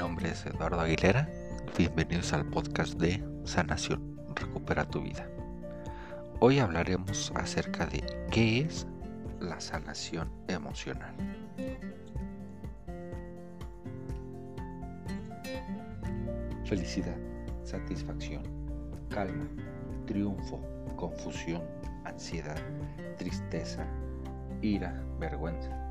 nombre es Eduardo Aguilera. Bienvenidos al podcast de Sanación, Recupera tu vida. Hoy hablaremos acerca de qué es la sanación emocional. Felicidad, satisfacción, calma, triunfo, confusión, ansiedad, tristeza, ira, vergüenza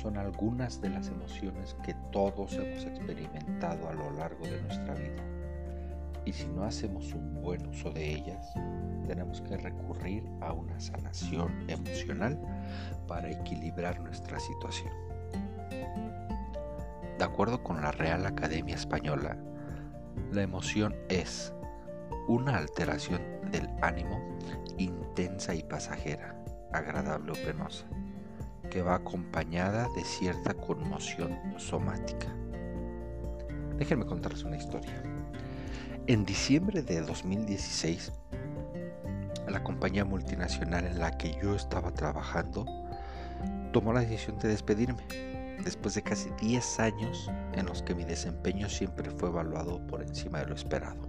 son algunas de las emociones que todos hemos experimentado a lo largo de nuestra vida. Y si no hacemos un buen uso de ellas, tenemos que recurrir a una sanación emocional para equilibrar nuestra situación. De acuerdo con la Real Academia Española, la emoción es una alteración del ánimo intensa y pasajera, agradable o penosa que va acompañada de cierta conmoción somática. Déjenme contarles una historia. En diciembre de 2016, la compañía multinacional en la que yo estaba trabajando tomó la decisión de despedirme, después de casi 10 años en los que mi desempeño siempre fue evaluado por encima de lo esperado.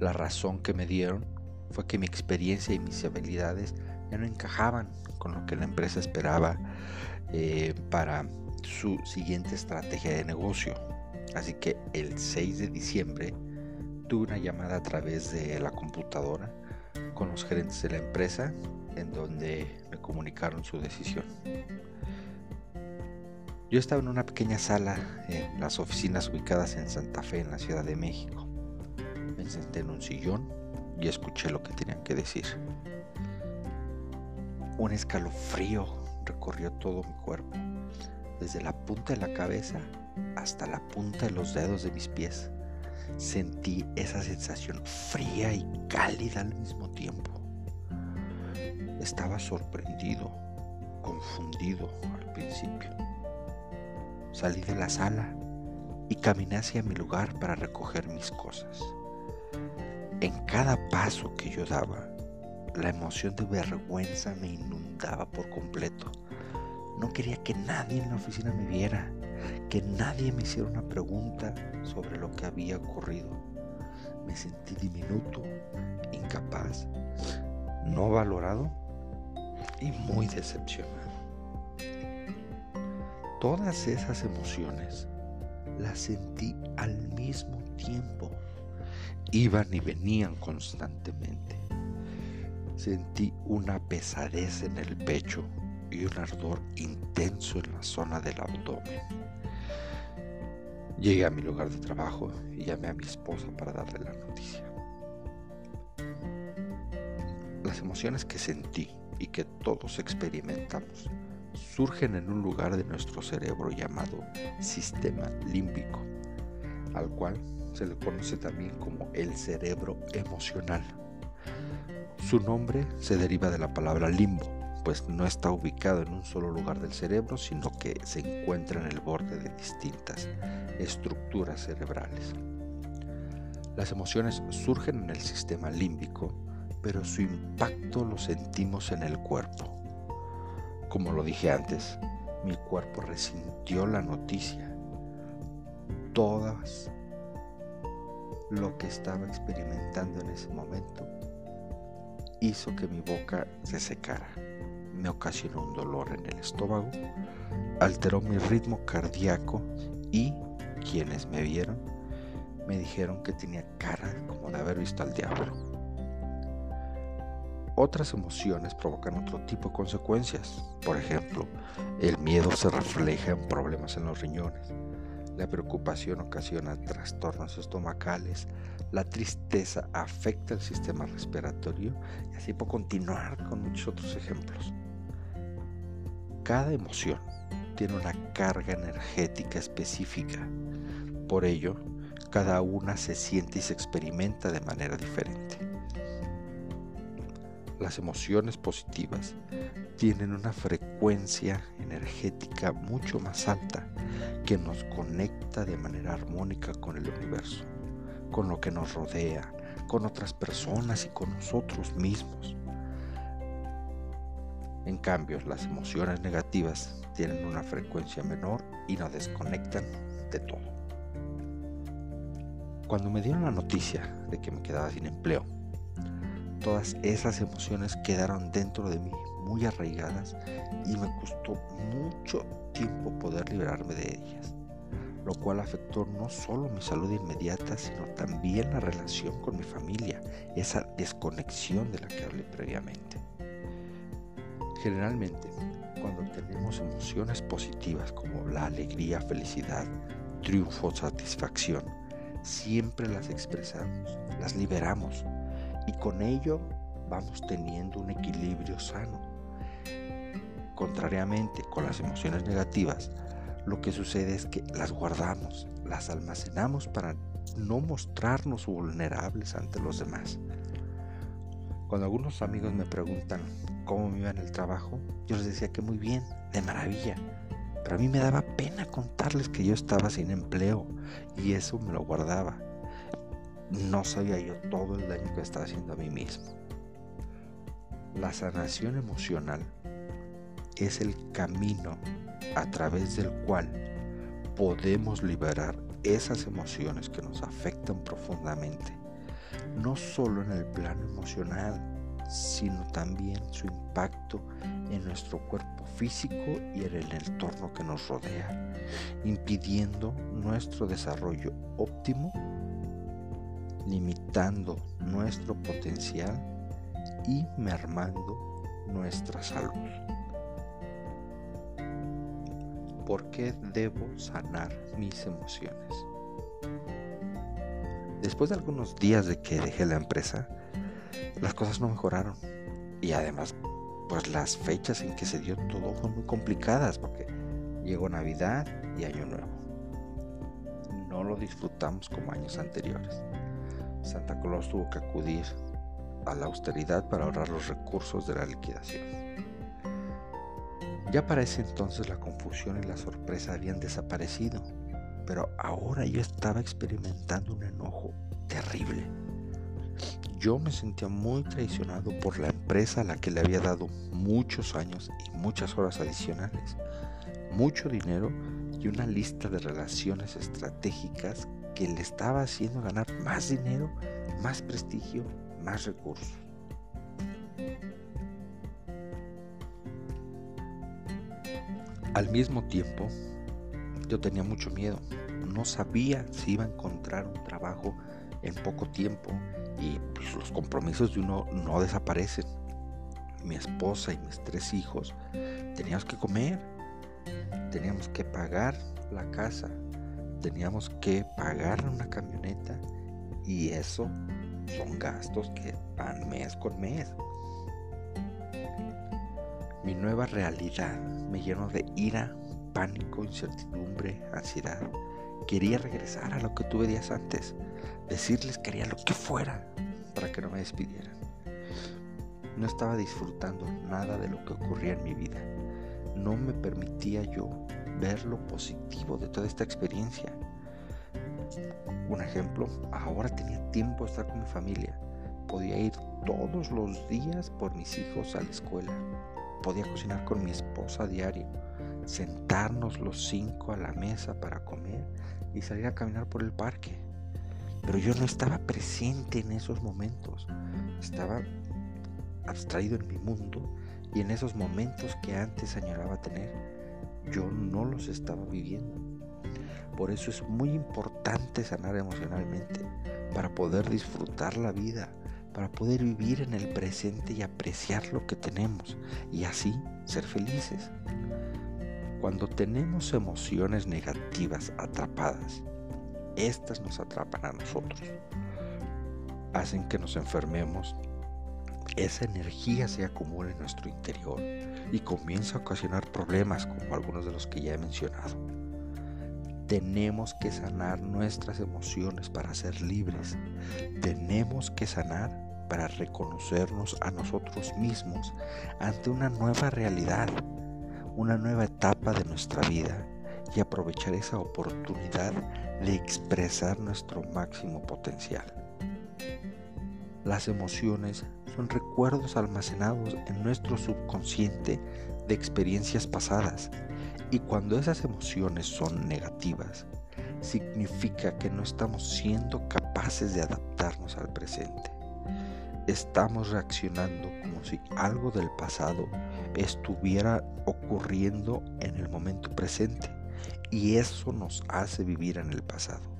La razón que me dieron fue que mi experiencia y mis habilidades ya no encajaban con lo que la empresa esperaba eh, para su siguiente estrategia de negocio. Así que el 6 de diciembre tuve una llamada a través de la computadora con los gerentes de la empresa en donde me comunicaron su decisión. Yo estaba en una pequeña sala en las oficinas ubicadas en Santa Fe, en la Ciudad de México. Me senté en un sillón y escuché lo que tenían que decir. Un escalofrío recorrió todo mi cuerpo, desde la punta de la cabeza hasta la punta de los dedos de mis pies. Sentí esa sensación fría y cálida al mismo tiempo. Estaba sorprendido, confundido al principio. Salí de la sala y caminé hacia mi lugar para recoger mis cosas. Cada paso que yo daba, la emoción de vergüenza me inundaba por completo. No quería que nadie en la oficina me viera, que nadie me hiciera una pregunta sobre lo que había ocurrido. Me sentí diminuto, incapaz, no valorado y muy decepcionado. Todas esas emociones las sentí al mismo tiempo. Iban y venían constantemente. Sentí una pesadez en el pecho y un ardor intenso en la zona del abdomen. Llegué a mi lugar de trabajo y llamé a mi esposa para darle la noticia. Las emociones que sentí y que todos experimentamos surgen en un lugar de nuestro cerebro llamado sistema límbico, al cual se le conoce también como el cerebro emocional. Su nombre se deriva de la palabra limbo, pues no está ubicado en un solo lugar del cerebro, sino que se encuentra en el borde de distintas estructuras cerebrales. Las emociones surgen en el sistema límbico, pero su impacto lo sentimos en el cuerpo. Como lo dije antes, mi cuerpo resintió la noticia. Todas lo que estaba experimentando en ese momento hizo que mi boca se secara. Me ocasionó un dolor en el estómago, alteró mi ritmo cardíaco y quienes me vieron me dijeron que tenía cara como de haber visto al diablo. Otras emociones provocan otro tipo de consecuencias. Por ejemplo, el miedo se refleja en problemas en los riñones, la preocupación ocasiona trastornos estomacales, la tristeza afecta el sistema respiratorio y así puedo continuar con muchos otros ejemplos. Cada emoción tiene una carga energética específica. Por ello, cada una se siente y se experimenta de manera diferente. Las emociones positivas tienen una frecuencia energética mucho más alta que nos conecta de manera armónica con el universo, con lo que nos rodea, con otras personas y con nosotros mismos. En cambio, las emociones negativas tienen una frecuencia menor y nos desconectan de todo. Cuando me dieron la noticia de que me quedaba sin empleo, todas esas emociones quedaron dentro de mí muy arraigadas y me costó mucho tiempo poder liberarme de ellas, lo cual afectó no solo mi salud inmediata, sino también la relación con mi familia, esa desconexión de la que hablé previamente. Generalmente, cuando tenemos emociones positivas como la alegría, felicidad, triunfo, satisfacción, siempre las expresamos, las liberamos y con ello vamos teniendo un equilibrio sano. Contrariamente con las emociones negativas, lo que sucede es que las guardamos, las almacenamos para no mostrarnos vulnerables ante los demás. Cuando algunos amigos me preguntan cómo me iba en el trabajo, yo les decía que muy bien, de maravilla. Pero a mí me daba pena contarles que yo estaba sin empleo y eso me lo guardaba. No sabía yo todo el daño que estaba haciendo a mí mismo. La sanación emocional es el camino a través del cual podemos liberar esas emociones que nos afectan profundamente, no solo en el plano emocional, sino también su impacto en nuestro cuerpo físico y en el entorno que nos rodea, impidiendo nuestro desarrollo óptimo, limitando nuestro potencial y mermando nuestra salud. ¿Por qué debo sanar mis emociones? Después de algunos días de que dejé la empresa, las cosas no mejoraron. Y además, pues las fechas en que se dio todo fueron muy complicadas porque llegó Navidad y Año Nuevo. No lo disfrutamos como años anteriores. Santa Claus tuvo que acudir a la austeridad para ahorrar los recursos de la liquidación. Ya para ese entonces la confusión y la sorpresa habían desaparecido, pero ahora yo estaba experimentando un enojo terrible yo me sentía muy traicionado por la empresa a la que le había dado muchos años y muchas horas adicionales, mucho dinero y una lista de relaciones estratégicas que le estaba haciendo ganar más dinero, más prestigio, más recursos. Al mismo tiempo, yo tenía mucho miedo. No sabía si iba a encontrar un trabajo en poco tiempo y pues, los compromisos de uno no desaparecen. Mi esposa y mis tres hijos teníamos que comer, teníamos que pagar la casa, teníamos que pagar una camioneta y eso son gastos que van mes con mes. Mi nueva realidad me llenó de ira, pánico, incertidumbre, ansiedad. Quería regresar a lo que tuve días antes, decirles que haría lo que fuera para que no me despidieran. No estaba disfrutando nada de lo que ocurría en mi vida. No me permitía yo ver lo positivo de toda esta experiencia. Un ejemplo, ahora tenía tiempo de estar con mi familia. Podía ir todos los días por mis hijos a la escuela. Podía cocinar con mi esposa a diario. Sentarnos los cinco a la mesa para comer y salir a caminar por el parque. Pero yo no estaba presente en esos momentos. Estaba abstraído en mi mundo y en esos momentos que antes añoraba tener, yo no los estaba viviendo. Por eso es muy importante sanar emocionalmente, para poder disfrutar la vida, para poder vivir en el presente y apreciar lo que tenemos y así ser felices. Cuando tenemos emociones negativas atrapadas, estas nos atrapan a nosotros, hacen que nos enfermemos, esa energía se acumula en nuestro interior y comienza a ocasionar problemas como algunos de los que ya he mencionado. Tenemos que sanar nuestras emociones para ser libres. Tenemos que sanar para reconocernos a nosotros mismos ante una nueva realidad, una nueva etapa de nuestra vida y aprovechar esa oportunidad de expresar nuestro máximo potencial. Las emociones son recuerdos almacenados en nuestro subconsciente de experiencias pasadas y cuando esas emociones son negativas, significa que no estamos siendo capaces de adaptarnos al presente. Estamos reaccionando como si algo del pasado estuviera ocurriendo en el momento presente y eso nos hace vivir en el pasado.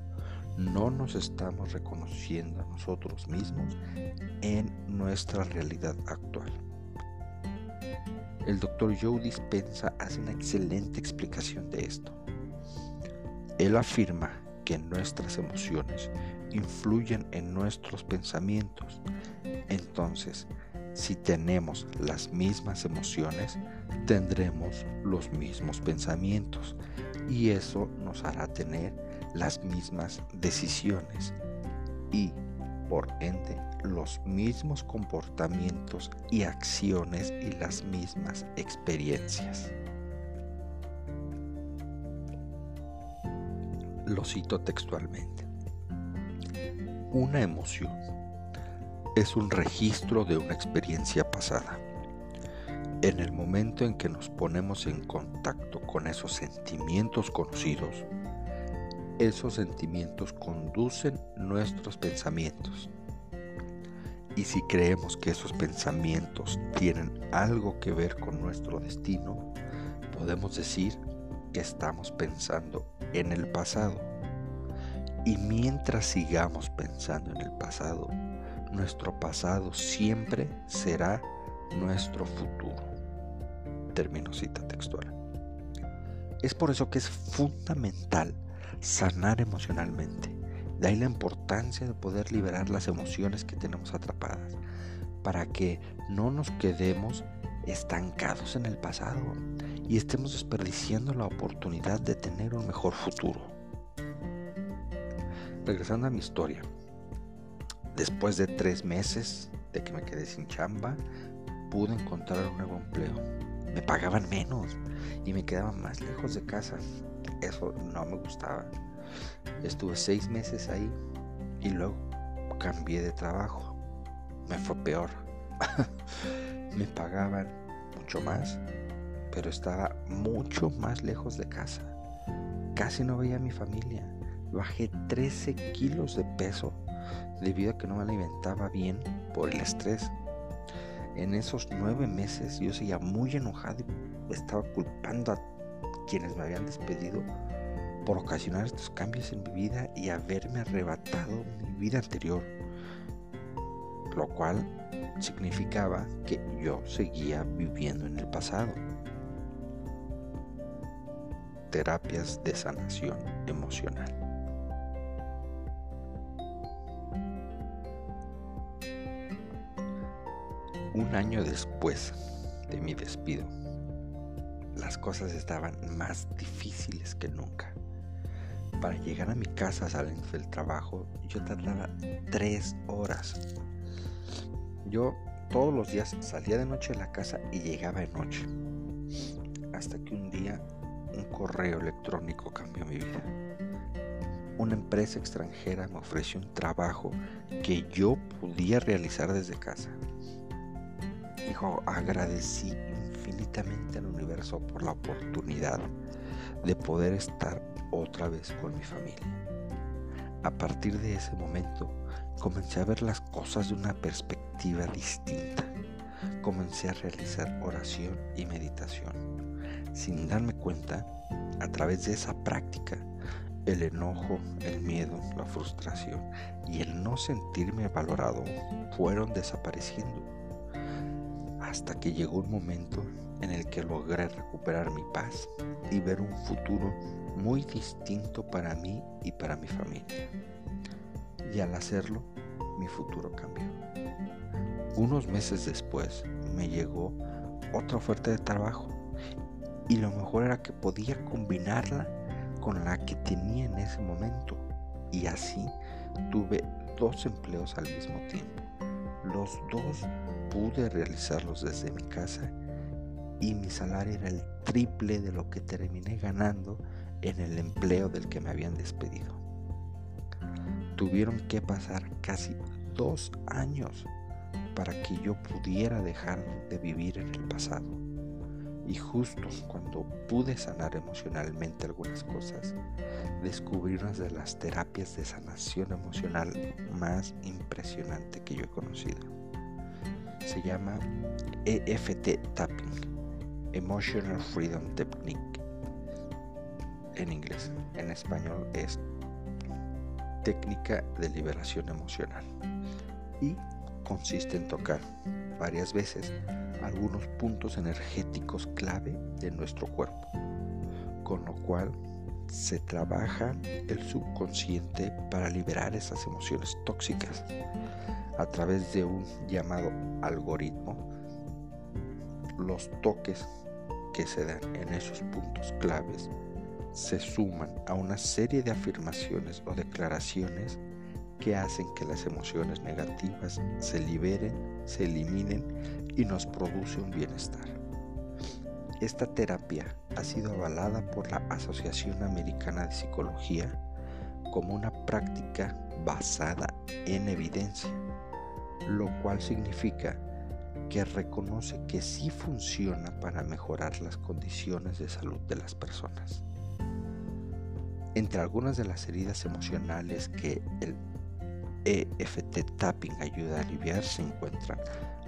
No nos estamos reconociendo a nosotros mismos en nuestra realidad actual. El doctor Joe Dispensa hace una excelente explicación de esto. Él afirma que nuestras emociones influyen en nuestros pensamientos. Entonces, si tenemos las mismas emociones, tendremos los mismos pensamientos y eso nos hará tener las mismas decisiones y, por ende, los mismos comportamientos y acciones y las mismas experiencias. Lo cito textualmente. Una emoción es un registro de una experiencia pasada. En el momento en que nos ponemos en contacto con esos sentimientos conocidos, esos sentimientos conducen nuestros pensamientos y si creemos que esos pensamientos tienen algo que ver con nuestro destino, podemos decir que estamos pensando en el pasado. Y mientras sigamos pensando en el pasado, nuestro pasado siempre será nuestro futuro. Termino cita textual. Es por eso que es fundamental sanar emocionalmente de ahí la importancia de poder liberar las emociones que tenemos atrapadas para que no nos quedemos estancados en el pasado y estemos desperdiciando la oportunidad de tener un mejor futuro. Regresando a mi historia, después de tres meses de que me quedé sin chamba, pude encontrar un nuevo empleo. Me pagaban menos y me quedaban más lejos de casa. Eso no me gustaba. Estuve seis meses ahí y luego cambié de trabajo. Me fue peor. Me pagaban mucho más, pero estaba mucho más lejos de casa. Casi no veía a mi familia. Bajé 13 kilos de peso debido a que no me alimentaba bien por el estrés. En esos nueve meses yo seguía muy enojado y estaba culpando a quienes me habían despedido por ocasionar estos cambios en mi vida y haberme arrebatado mi vida anterior, lo cual significaba que yo seguía viviendo en el pasado. Terapias de sanación emocional. Un año después de mi despido, las cosas estaban más difíciles que nunca para llegar a mi casa saliendo del trabajo, yo tardaba tres horas. Yo todos los días salía de noche de la casa y llegaba de noche. Hasta que un día un correo electrónico cambió mi vida. Una empresa extranjera me ofreció un trabajo que yo podía realizar desde casa. Hijo, agradecí infinitamente al universo por la oportunidad de poder estar otra vez con mi familia. A partir de ese momento comencé a ver las cosas de una perspectiva distinta. Comencé a realizar oración y meditación. Sin darme cuenta, a través de esa práctica, el enojo, el miedo, la frustración y el no sentirme valorado fueron desapareciendo. Hasta que llegó un momento en el que logré recuperar mi paz y ver un futuro muy distinto para mí y para mi familia. Y al hacerlo, mi futuro cambió. Unos meses después me llegó otra oferta de trabajo y lo mejor era que podía combinarla con la que tenía en ese momento y así tuve dos empleos al mismo tiempo. Los dos pude realizarlos desde mi casa y mi salario era el triple de lo que terminé ganando en el empleo del que me habían despedido. Tuvieron que pasar casi dos años para que yo pudiera dejar de vivir en el pasado. Y justo cuando pude sanar emocionalmente algunas cosas, descubrí una de las terapias de sanación emocional más impresionante que yo he conocido. Se llama EFT Tapping, Emotional Freedom Technique. En inglés, en español es técnica de liberación emocional y consiste en tocar varias veces algunos puntos energéticos clave de nuestro cuerpo, con lo cual se trabaja el subconsciente para liberar esas emociones tóxicas a través de un llamado algoritmo. Los toques que se dan en esos puntos claves se suman a una serie de afirmaciones o declaraciones que hacen que las emociones negativas se liberen, se eliminen y nos produce un bienestar. Esta terapia ha sido avalada por la Asociación Americana de Psicología como una práctica basada en evidencia, lo cual significa que reconoce que sí funciona para mejorar las condiciones de salud de las personas. Entre algunas de las heridas emocionales que el EFT Tapping ayuda a aliviar se encuentran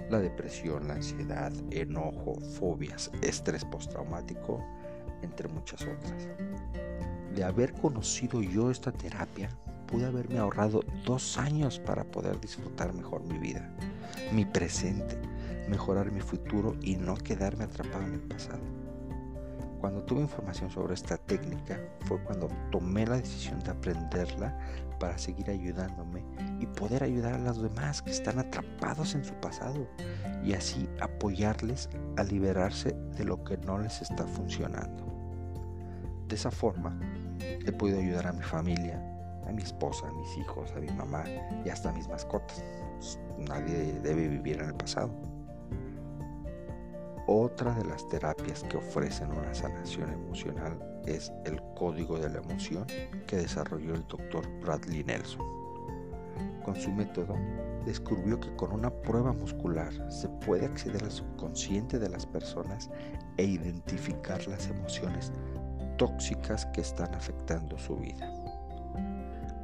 la depresión, la ansiedad, enojo, fobias, estrés postraumático, entre muchas otras. De haber conocido yo esta terapia, pude haberme ahorrado dos años para poder disfrutar mejor mi vida, mi presente, mejorar mi futuro y no quedarme atrapado en el pasado. Cuando tuve información sobre esta técnica fue cuando tomé la decisión de aprenderla para seguir ayudándome y poder ayudar a los demás que están atrapados en su pasado y así apoyarles a liberarse de lo que no les está funcionando. De esa forma he podido ayudar a mi familia, a mi esposa, a mis hijos, a mi mamá y hasta a mis mascotas. Nadie debe vivir en el pasado. Otra de las terapias que ofrecen una sanación emocional es el código de la emoción que desarrolló el doctor Bradley Nelson. Con su método, descubrió que con una prueba muscular se puede acceder al subconsciente de las personas e identificar las emociones tóxicas que están afectando su vida.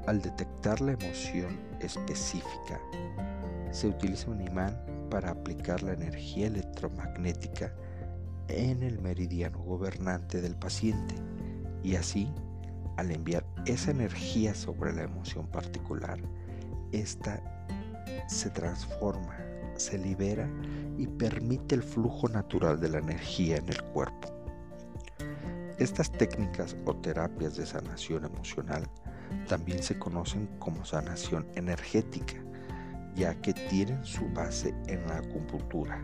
Al detectar la emoción específica, se utiliza un imán para aplicar la energía electromagnética en el meridiano gobernante del paciente y así, al enviar esa energía sobre la emoción particular, esta se transforma, se libera y permite el flujo natural de la energía en el cuerpo. Estas técnicas o terapias de sanación emocional también se conocen como sanación energética ya que tienen su base en la acupuntura,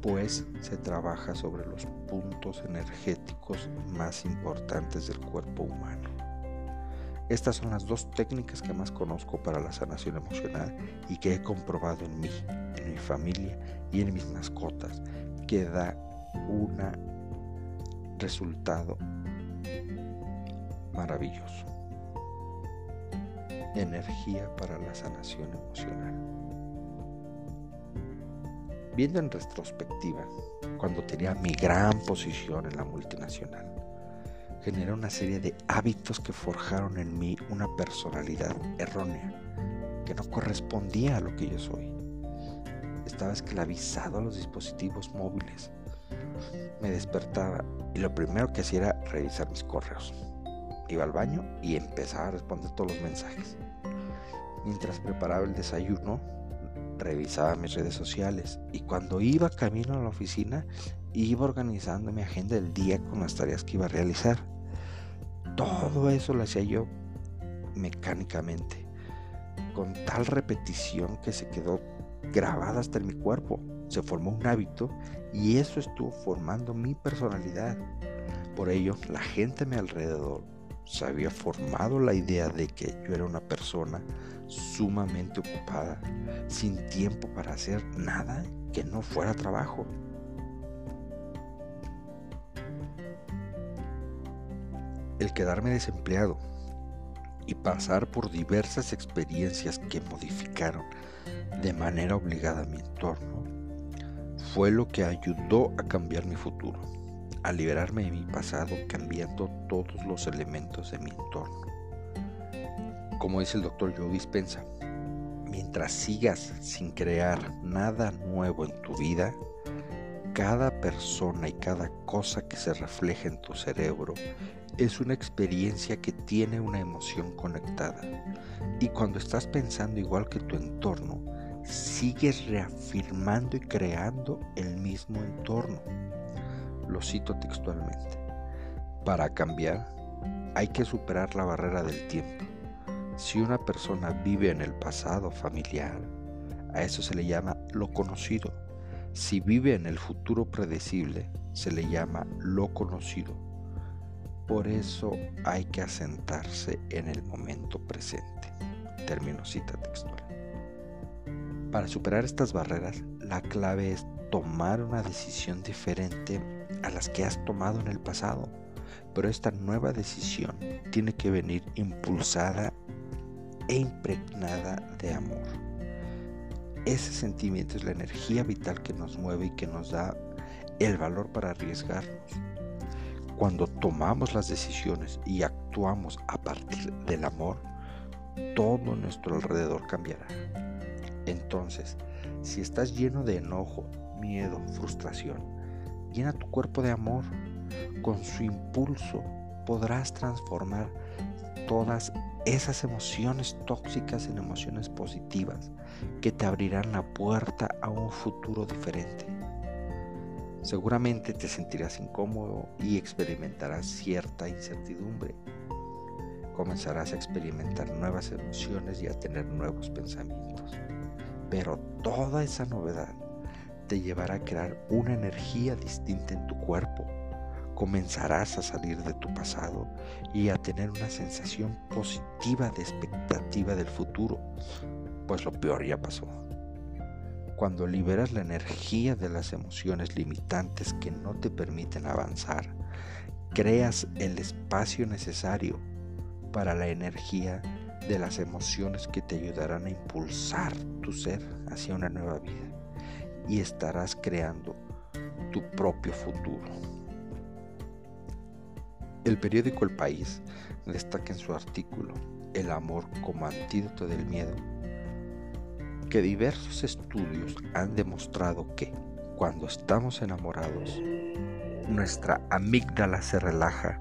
pues se trabaja sobre los puntos energéticos más importantes del cuerpo humano. Estas son las dos técnicas que más conozco para la sanación emocional y que he comprobado en mí, en mi familia y en mis mascotas, que da un resultado maravilloso energía para la sanación emocional. Viendo en retrospectiva, cuando tenía mi gran posición en la multinacional, generé una serie de hábitos que forjaron en mí una personalidad errónea, que no correspondía a lo que yo soy. Estaba esclavizado a los dispositivos móviles. Me despertaba y lo primero que hacía era revisar mis correos iba al baño y empezaba a responder todos los mensajes. Mientras preparaba el desayuno, revisaba mis redes sociales y cuando iba camino a la oficina, iba organizando mi agenda del día con las tareas que iba a realizar. Todo eso lo hacía yo mecánicamente, con tal repetición que se quedó grabada hasta en mi cuerpo. Se formó un hábito y eso estuvo formando mi personalidad. Por ello, la gente a mi alrededor se había formado la idea de que yo era una persona sumamente ocupada, sin tiempo para hacer nada que no fuera trabajo. El quedarme desempleado y pasar por diversas experiencias que modificaron de manera obligada mi entorno fue lo que ayudó a cambiar mi futuro, a liberarme de mi pasado cambiando todos los elementos de mi entorno. Como dice el doctor Joe Dispensa, mientras sigas sin crear nada nuevo en tu vida, cada persona y cada cosa que se refleja en tu cerebro es una experiencia que tiene una emoción conectada. Y cuando estás pensando igual que tu entorno, sigues reafirmando y creando el mismo entorno. Lo cito textualmente. Para cambiar, hay que superar la barrera del tiempo. Si una persona vive en el pasado familiar, a eso se le llama lo conocido. Si vive en el futuro predecible, se le llama lo conocido. Por eso hay que asentarse en el momento presente. Término cita textual. Para superar estas barreras, la clave es tomar una decisión diferente a las que has tomado en el pasado. Pero esta nueva decisión tiene que venir impulsada e impregnada de amor. Ese sentimiento es la energía vital que nos mueve y que nos da el valor para arriesgarnos. Cuando tomamos las decisiones y actuamos a partir del amor, todo nuestro alrededor cambiará. Entonces, si estás lleno de enojo, miedo, frustración, llena tu cuerpo de amor. Con su impulso podrás transformar todas esas emociones tóxicas en emociones positivas que te abrirán la puerta a un futuro diferente. Seguramente te sentirás incómodo y experimentarás cierta incertidumbre. Comenzarás a experimentar nuevas emociones y a tener nuevos pensamientos. Pero toda esa novedad te llevará a crear una energía distinta en tu cuerpo. Comenzarás a salir de tu pasado y a tener una sensación positiva de expectativa del futuro, pues lo peor ya pasó. Cuando liberas la energía de las emociones limitantes que no te permiten avanzar, creas el espacio necesario para la energía de las emociones que te ayudarán a impulsar tu ser hacia una nueva vida y estarás creando tu propio futuro. El periódico El País destaca en su artículo El amor como antídoto del miedo que diversos estudios han demostrado que cuando estamos enamorados nuestra amígdala se relaja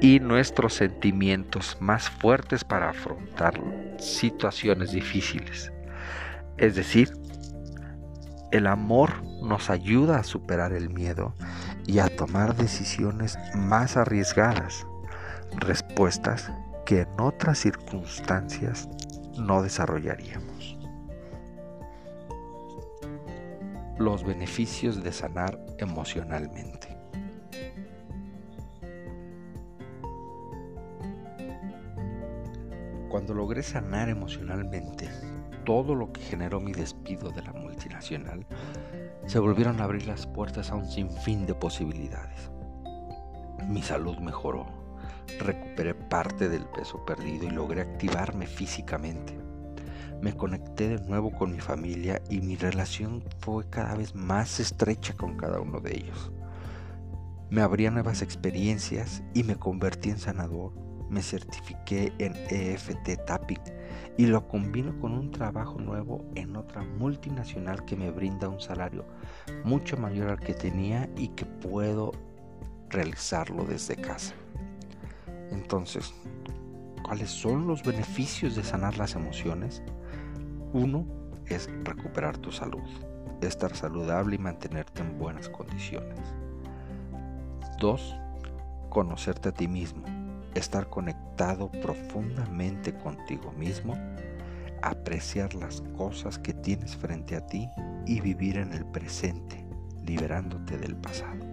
y nuestros sentimientos más fuertes para afrontar situaciones difíciles. Es decir, el amor nos ayuda a superar el miedo y a tomar decisiones más arriesgadas, respuestas que en otras circunstancias no desarrollaríamos. Los beneficios de sanar emocionalmente. Cuando logré sanar emocionalmente todo lo que generó mi despido de la multinacional, se volvieron a abrir las puertas a un sinfín de posibilidades. Mi salud mejoró, recuperé parte del peso perdido y logré activarme físicamente. Me conecté de nuevo con mi familia y mi relación fue cada vez más estrecha con cada uno de ellos. Me abría nuevas experiencias y me convertí en sanador me certifiqué en EFT Tapping y lo combino con un trabajo nuevo en otra multinacional que me brinda un salario mucho mayor al que tenía y que puedo realizarlo desde casa. Entonces, ¿cuáles son los beneficios de sanar las emociones? Uno es recuperar tu salud, estar saludable y mantenerte en buenas condiciones. Dos, conocerte a ti mismo, estar conectado profundamente contigo mismo, apreciar las cosas que tienes frente a ti y vivir en el presente, liberándote del pasado.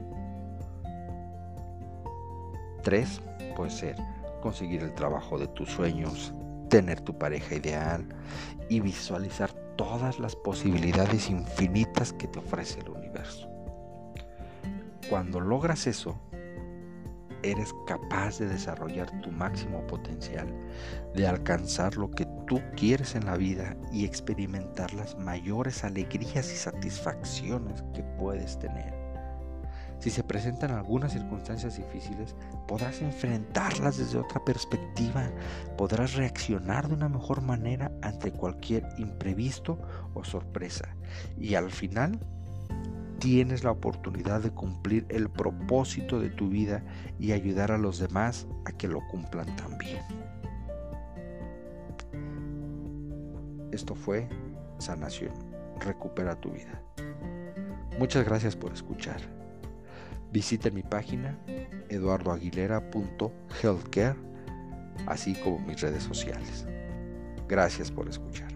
3. Puede ser conseguir el trabajo de tus sueños, tener tu pareja ideal y visualizar todas las posibilidades infinitas que te ofrece el universo. Cuando logras eso, eres capaz de desarrollar tu máximo potencial, de alcanzar lo que tú quieres en la vida y experimentar las mayores alegrías y satisfacciones que puedes tener. Si se presentan algunas circunstancias difíciles, podrás enfrentarlas desde otra perspectiva, podrás reaccionar de una mejor manera ante cualquier imprevisto o sorpresa. Y al final tienes la oportunidad de cumplir el propósito de tu vida y ayudar a los demás a que lo cumplan también. Esto fue Sanación. Recupera tu vida. Muchas gracias por escuchar. Visita mi página eduardoaguilera.healthcare, así como mis redes sociales. Gracias por escuchar.